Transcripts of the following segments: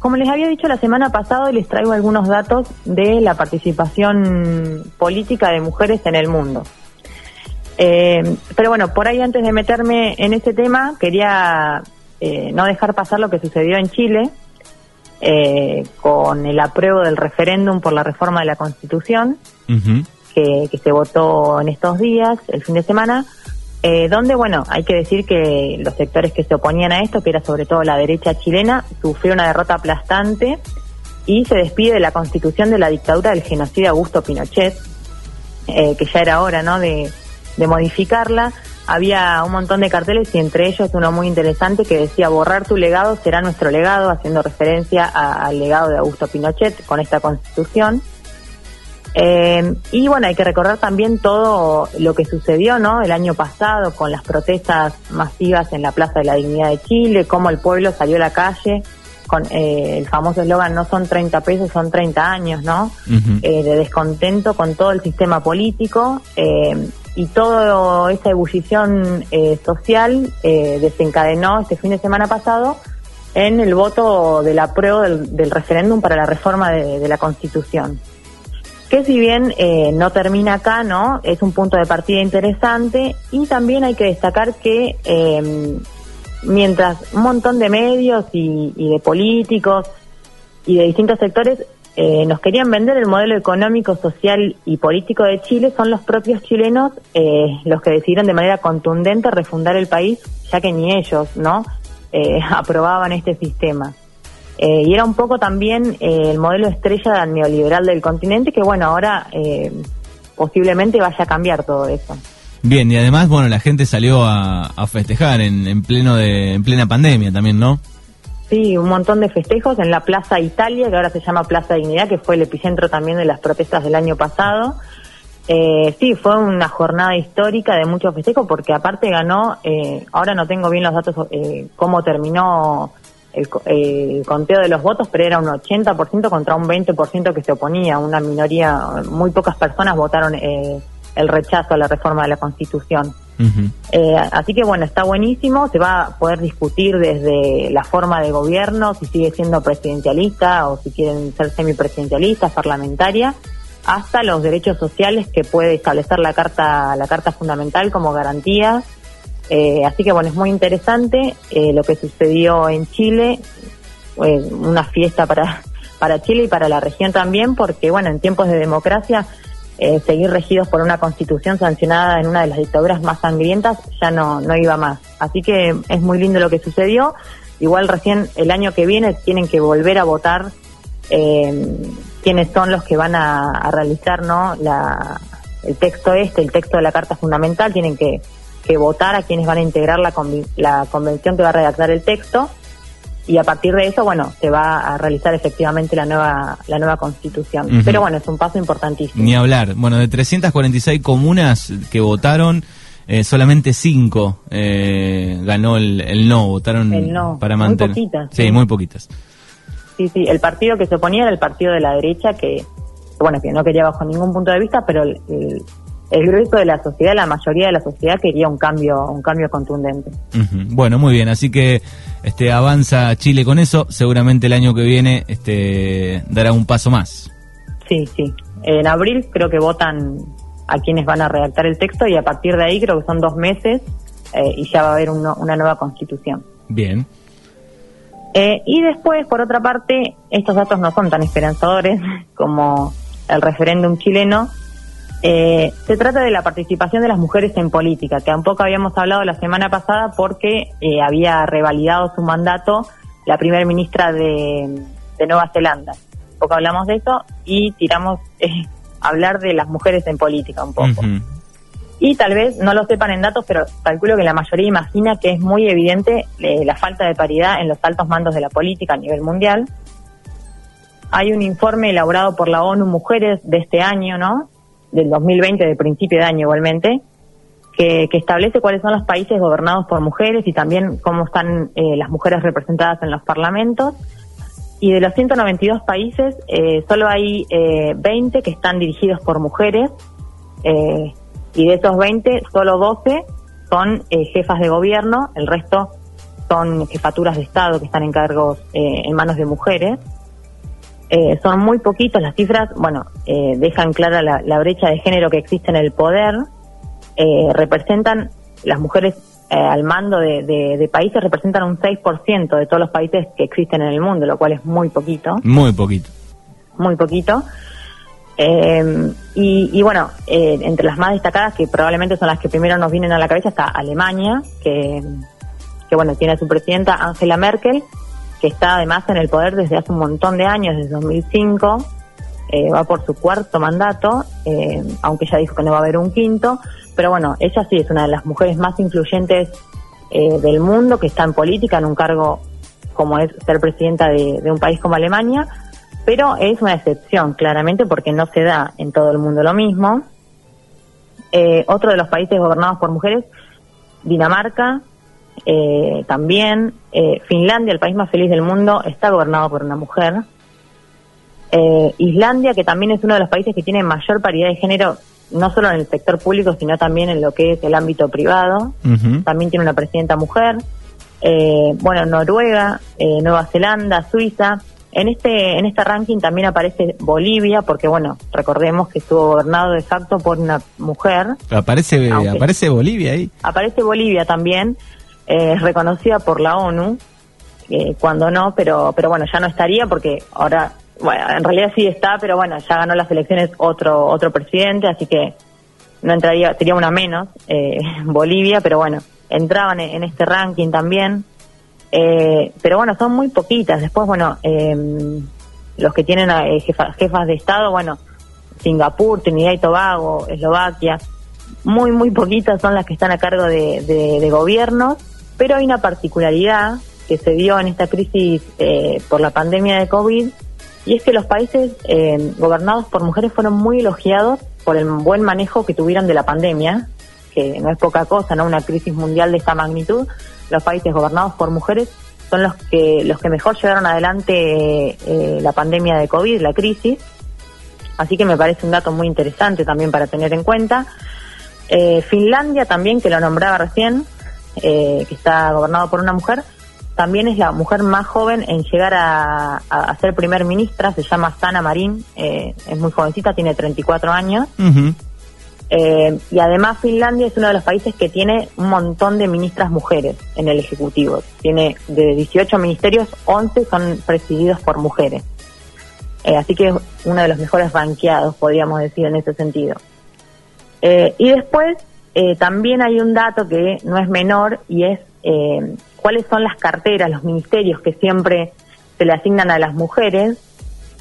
como les había dicho la semana pasada, les traigo algunos datos de la participación política de mujeres en el mundo. Eh, pero bueno, por ahí antes de meterme en ese tema, quería eh, no dejar pasar lo que sucedió en Chile eh, con el apruebo del referéndum por la reforma de la Constitución, que, que, se votó en estos días, el fin de semana, eh, donde, bueno, hay que decir que los sectores que se oponían a esto, que era sobre todo la derecha chilena, sufrió una derrota aplastante y se despide de la constitución de la dictadura del genocida Augusto Pinochet, eh, que ya era hora, ¿no?, de, de modificarla. Había un montón de carteles y entre ellos uno muy interesante que decía borrar tu legado será nuestro legado, haciendo referencia al legado de Augusto Pinochet con esta constitución. Eh, y bueno, hay que recordar también todo lo que sucedió, ¿no? El año pasado con las protestas masivas en la Plaza de la Dignidad de Chile, cómo el pueblo salió a la calle con eh, el famoso eslogan no son 30 pesos, son 30 años, ¿no? eh, de descontento con todo el sistema político eh, y toda esa ebullición eh, social eh, desencadenó este fin de semana pasado en el voto del apruebo del, del referéndum para la reforma de, de la Constitución que si bien eh, no termina acá, ¿no? Es un punto de partida interesante y también hay que destacar que eh, mientras un montón de medios y, y, de políticos y de distintos sectores eh, nos querían vender el modelo económico, social y político de Chile, son los propios chilenos eh, los que decidieron de manera contundente refundar el país, ya que ni ellos, ¿no? Eh, aprobaban este sistema. Eh, y era un poco también eh, el modelo estrella neoliberal del continente, que bueno, ahora eh, posiblemente vaya a cambiar todo eso. Bien, y además, bueno, la gente salió a, a festejar en, en, pleno de, en plena pandemia también, ¿no? Sí, un montón de festejos en la Plaza Italia, que ahora se llama Plaza Dignidad, que fue el epicentro también de las protestas del año pasado. Eh, sí, fue una jornada histórica de muchos festejos, porque aparte ganó, eh, ahora no tengo bien los datos, eh, cómo terminó el, el, conteo de los votos, pero era un 80% contra un 20% que se oponía, una minoría, muy pocas personas votaron eh, el rechazo a la reforma de la Constitución. Uh -huh. eh, así que bueno, está buenísimo, se va a poder discutir desde la forma de gobierno, si sigue siendo presidencialista o si quieren ser semipresidencialistas, parlamentaria, hasta los derechos sociales que puede establecer la Carta, la Carta Fundamental como garantía eh, así que bueno, es muy interesante eh, lo que sucedió en Chile, una fiesta para, para Chile y para la región también, porque bueno, en tiempos de democracia, eh, seguir regidos por una constitución sancionada en una de las dictaduras más sangrientas ya no, no iba más. Así que es muy lindo lo que sucedió. Igual recién el año que viene tienen que volver a votar eh, quiénes son los que van a, a realizar no la, el texto este, el texto de la Carta Fundamental, tienen que que votar a quienes van a integrar la, la convención que va a redactar el texto y a partir de eso, bueno, se va a realizar efectivamente la nueva la nueva constitución. Uh -huh. Pero bueno, es un paso importantísimo. Ni hablar. Bueno, de 346 comunas que votaron, eh, solamente 5 eh, ganó el, el, no, votaron el no. para mantener. Muy poquitas. Sí, sí, muy poquitas. Sí, sí, el partido que se oponía era el partido de la derecha que, bueno, que no quería bajo ningún punto de vista, pero el, el el grueso de la sociedad, la mayoría de la sociedad quería un cambio, un cambio contundente. Uh -huh. Bueno, muy bien, así que este avanza Chile con eso, seguramente el año que viene este dará un paso más. Sí, sí. En abril creo que votan a quienes van a redactar el texto y a partir de ahí creo que son dos meses eh, y ya va a haber una nueva constitución. Bien. Eh, y después, por otra parte, estos datos no son tan esperanzadores como el referéndum chileno, eh, se trata de la participación de las mujeres en política, que tampoco habíamos hablado la semana pasada porque eh, había revalidado su mandato la primera ministra de, de, Nueva Zelanda. Poco hablamos de eso y tiramos eh, hablar de las mujeres en política un poco. Uh -huh. Y tal vez no lo sepan en datos, pero calculo que la mayoría imagina que es muy evidente eh, la falta de paridad en los altos mandos de la política a nivel mundial. Hay un informe elaborado por la ONU Mujeres de este año, ¿no? Del 2020, de principio de año igualmente, que, que, establece cuáles son los países gobernados por mujeres y también cómo están eh, las mujeres representadas en los parlamentos. Y de los 192 países, eh, solo hay eh, 20 que están dirigidos por mujeres, eh, y de esos 20, solo 12 son eh, jefas de gobierno, el resto son jefaturas de Estado que están en cargos en manos de mujeres. Eh, son muy poquitos las cifras, bueno, eh, dejan clara la, brecha de género que existe en el poder. representan las mujeres al mando de, de, países, representan un 6% de todos los países que existen en el mundo, lo cual es muy poquito. Muy poquito. Muy poquito. Eh, y, bueno, eh, entre las más destacadas, que probablemente son las que primero nos vienen a la cabeza, está Alemania, que, que bueno, tiene a su presidenta Angela Merkel, que está además en el poder desde hace un montón de años, desde 2005, eh, va por su cuarto mandato, aunque ya dijo que no va a haber un quinto, pero bueno, ella sí es una de las mujeres más influyentes del mundo, que está en política, en un cargo como es ser presidenta de un país como Alemania, pero es una excepción, claramente, porque no se da en todo el mundo lo mismo. Eh, otro de los países gobernados por mujeres, Dinamarca, eh, también, eh, Finlandia, el país más feliz del mundo, está gobernado por una mujer. Islandia, que también es uno de los países que tiene mayor paridad de género, no solo en el sector público, sino también en lo que es el ámbito privado. También tiene una presidenta mujer. bueno, Noruega, Nueva Zelanda, Suiza, en este, en este ranking también aparece Bolivia, porque bueno, recordemos que estuvo gobernado de facto por una mujer. Aparece, aparece Bolivia ahí. Aparece Bolivia también, eh, reconocida por la ONU, eh, cuando no, pero, pero bueno, ya no estaría porque ahora, bueno, en realidad sí está, pero bueno, ya ganó las elecciones otro, otro presidente, así que no entraría, sería una menos, eh, Bolivia, pero bueno, entraban en este ranking también. Eh, pero bueno, son muy poquitas. Después, bueno, em, los que tienen eh, jefas, de Estado, bueno, Singapur, Trinidad y Tobago, Eslovaquia, muy, muy poquitas son las que están a cargo de, de, gobiernos, pero hay una particularidad que se dio en esta crisis eh, por la pandemia de COVID, y es que los países em, gobernados por mujeres fueron muy elogiados por el buen manejo que tuvieron de la pandemia, que no es poca cosa, ¿no? Una crisis mundial de esta magnitud, los países gobernados por mujeres son los que los que mejor llevaron adelante eh, la pandemia de COVID, la crisis. Así que me parece un dato muy interesante también para tener en cuenta. Eh, Finlandia también, que lo nombraba recién, eh, que está gobernado por una mujer, también es la mujer más joven en llegar a, ser primer ministra, se llama Sana Marín, es muy jovencita, tiene 34 años. Eh, y además Finlandia es uno de los países que tiene un montón de ministras mujeres en el Ejecutivo. Tiene de 18 ministerios, 11 son presididos por mujeres. Eh, así que es uno de los mejores ranqueados, podríamos decir, en ese sentido. Eh, y después también hay un dato que no es menor y es cuáles son las carteras, los ministerios que siempre se le asignan a las mujeres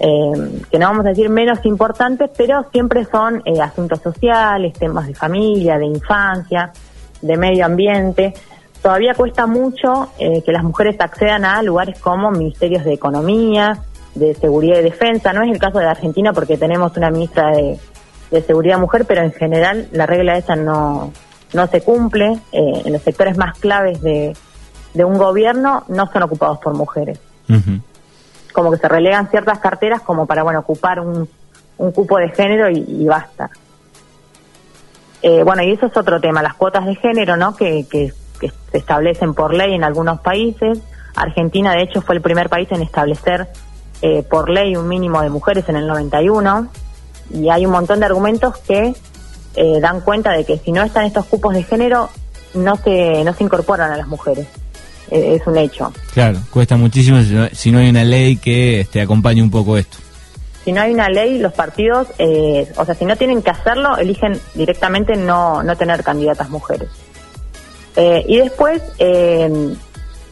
eh, que no vamos a decir menos importantes, pero siempre son eh, asuntos sociales, temas de familia, de infancia, de medio ambiente. Todavía cuesta mucho eh, que las mujeres accedan a lugares como ministerios de economía, de seguridad y defensa. No es el caso de Argentina porque tenemos una ministra de, seguridad mujer, pero en general la regla esa no, no se cumple. en los sectores más claves de, de un gobierno no son ocupados por mujeres como que se relegan ciertas carteras como para, bueno, ocupar un, un cupo de género y, basta. Eh, bueno, y eso es otro tema, las cuotas de género, ¿no? Que, que, se establecen por ley en algunos países. Argentina, de hecho, fue el primer país en establecer eh, por ley un mínimo de mujeres en el 91. Y hay un montón de argumentos que eh, dan cuenta de que si no están estos cupos de género, no se, no se incorporan a las mujeres. Eh, es un hecho. Claro, cuesta muchísimo si no, hay una ley que este, acompañe un poco esto. Si no hay una ley, los partidos, eh, o sea, si no tienen que hacerlo, eligen directamente no, no tener candidatas mujeres. Eh, y después,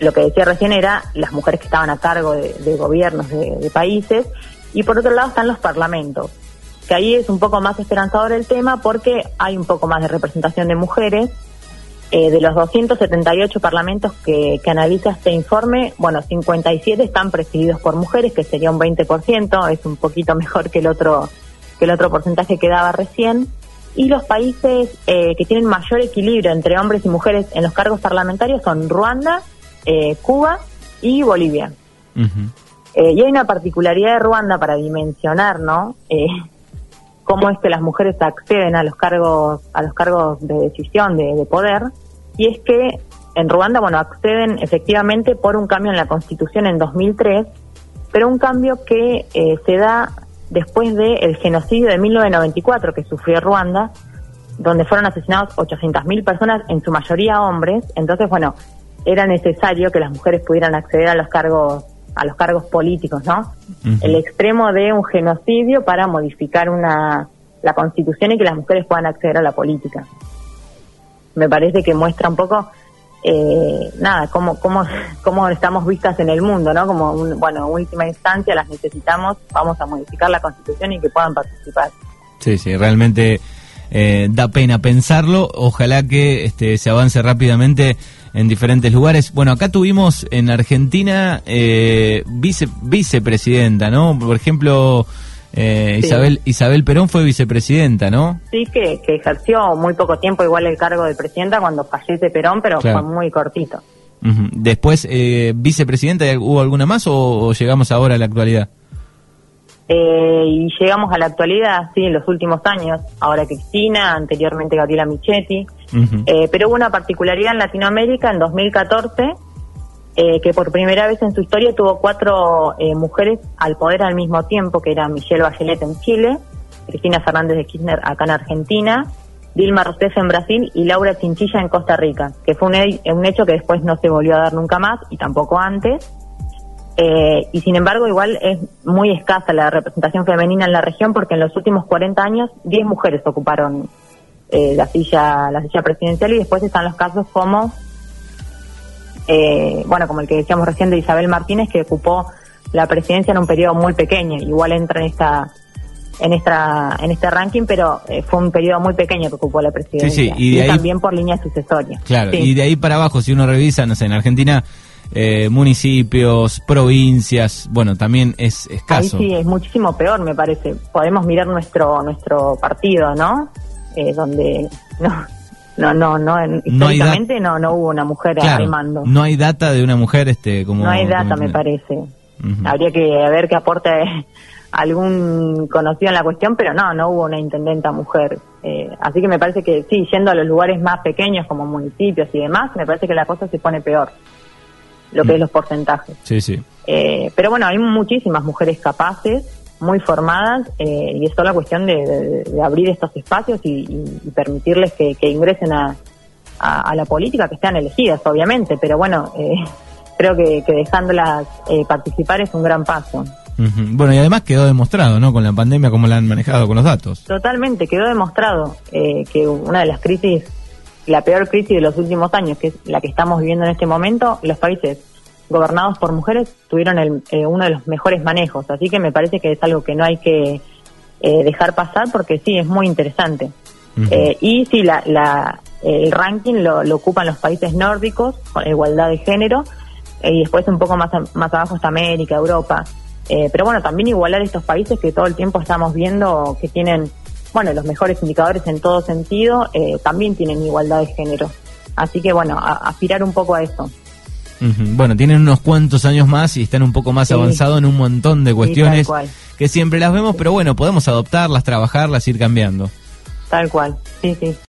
lo que decía recién era las mujeres que estaban a cargo de, gobiernos de, países, y por otro lado están los parlamentos, que ahí es un poco más esperanzador el tema porque hay un poco más de representación de mujeres, eh, de los 278 parlamentos que, que, analiza este informe, bueno, 57 están presididos por mujeres, que sería un 20%, es un poquito mejor que el otro que el otro porcentaje que daba recién. Y los países eh, que tienen mayor equilibrio entre hombres y mujeres en los cargos parlamentarios son Ruanda, eh, Cuba y Bolivia. y hay una particularidad de Ruanda para dimensionar, ¿no? Cómo es que las mujeres acceden a los cargos a los cargos de decisión de, poder y es que en Ruanda, bueno, acceden efectivamente por un cambio en la constitución en 2003, pero un cambio que eh, se da después del genocidio de 1994 que sufrió Ruanda, donde fueron asesinados 800.000 personas, en su mayoría hombres. Entonces, bueno, era necesario que las mujeres pudieran acceder a los cargos a los cargos políticos, ¿no? El extremo de un genocidio para modificar una la Constitución y que las mujeres puedan acceder a la política. Me parece que muestra un poco eh, nada, cómo, cómo, cómo estamos vistas en el mundo, ¿no? Como, bueno, en última instancia las necesitamos, vamos a modificar la Constitución y que puedan participar. Sí, sí, realmente eh, da pena pensarlo. Ojalá que este, se avance rápidamente en diferentes lugares. Bueno, acá tuvimos en Argentina eh, vice, vicepresidenta, ¿no? Por ejemplo, eh, Isabel Isabel Perón fue vicepresidenta, ¿no? Sí, que, ejerció muy poco tiempo igual el cargo de presidenta cuando fallece Perón, pero fue muy cortito. Después, eh, vicepresidenta, ¿hubo alguna más o, llegamos ahora a la actualidad? Eh, y llegamos a la actualidad, sí, en los últimos años. Ahora Cristina, anteriormente Gabriela Michetti. Eh, pero hubo una particularidad en Latinoamérica en 2014 eh, que por primera vez en su historia tuvo cuatro eh, mujeres al poder al mismo tiempo, que eran Michelle Bachelet en Chile, Cristina Fernández de Kirchner acá en Argentina, Dilma Rousseff en Brasil y Laura Chinchilla en Costa Rica, que fue un, hecho que después no se volvió a dar nunca más y tampoco antes. Eh, y sin embargo, igual es muy escasa la representación femenina en la región porque en los últimos 40 años 10 mujeres ocuparon la silla la silla presidencial y después están los casos como eh, bueno, como el que decíamos recién de Isabel Martínez, que ocupó la presidencia en un periodo muy pequeño, igual entra en esta en esta en este ranking, pero eh, fue un periodo muy pequeño que ocupó la presidencia. y, también por línea sucesoria. Claro, y de ahí para abajo, si uno revisa, no sé, en Argentina, eh, municipios, provincias, bueno, también es escaso. Ahí sí, es muchísimo peor, me parece. Podemos mirar nuestro nuestro partido, ¿no? Eh, donde no no, no, no, históricamente no, no, hubo una mujer al mando. No hay data de una mujer este como... No hay data, me parece. Habría que ver qué aporte algún conocido en la cuestión, pero no, no hubo una intendenta mujer. Eh, así que me parece que sí, yendo a los lugares más pequeños como municipios y demás, me parece que la cosa se pone peor, lo que mm. es los porcentajes. Sí, sí. Eh, pero bueno, hay muchísimas mujeres capaces muy formadas eh, y es solo cuestión de, abrir estos espacios y, permitirles que, ingresen a, la política, que sean elegidas, obviamente, pero bueno, eh, creo que, dejándolas eh, participar es un gran paso. Bueno, y además quedó demostrado, ¿no? Con la pandemia, cómo la han manejado con los datos. Totalmente, quedó demostrado que una de las crisis, la peor crisis de los últimos años, que es la que estamos viviendo en este momento, los países gobernados por mujeres tuvieron el, eh, uno de los mejores manejos. Así que me parece que es algo que no hay que eh, dejar pasar porque sí, es muy interesante. Eh, y sí, la, la, el ranking lo, ocupan los países nórdicos con igualdad de género y después un poco más, más abajo está América, Europa. pero bueno, también igualar estos países que todo el tiempo estamos viendo que tienen, bueno, los mejores indicadores en todo sentido, también tienen igualdad de género. Así que bueno, aspirar un poco a eso. Bueno, tienen unos cuantos años más y están un poco más avanzados en un montón de cuestiones que siempre las vemos, pero bueno, podemos adoptarlas, trabajarlas, ir cambiando. Tal cual, sí, sí.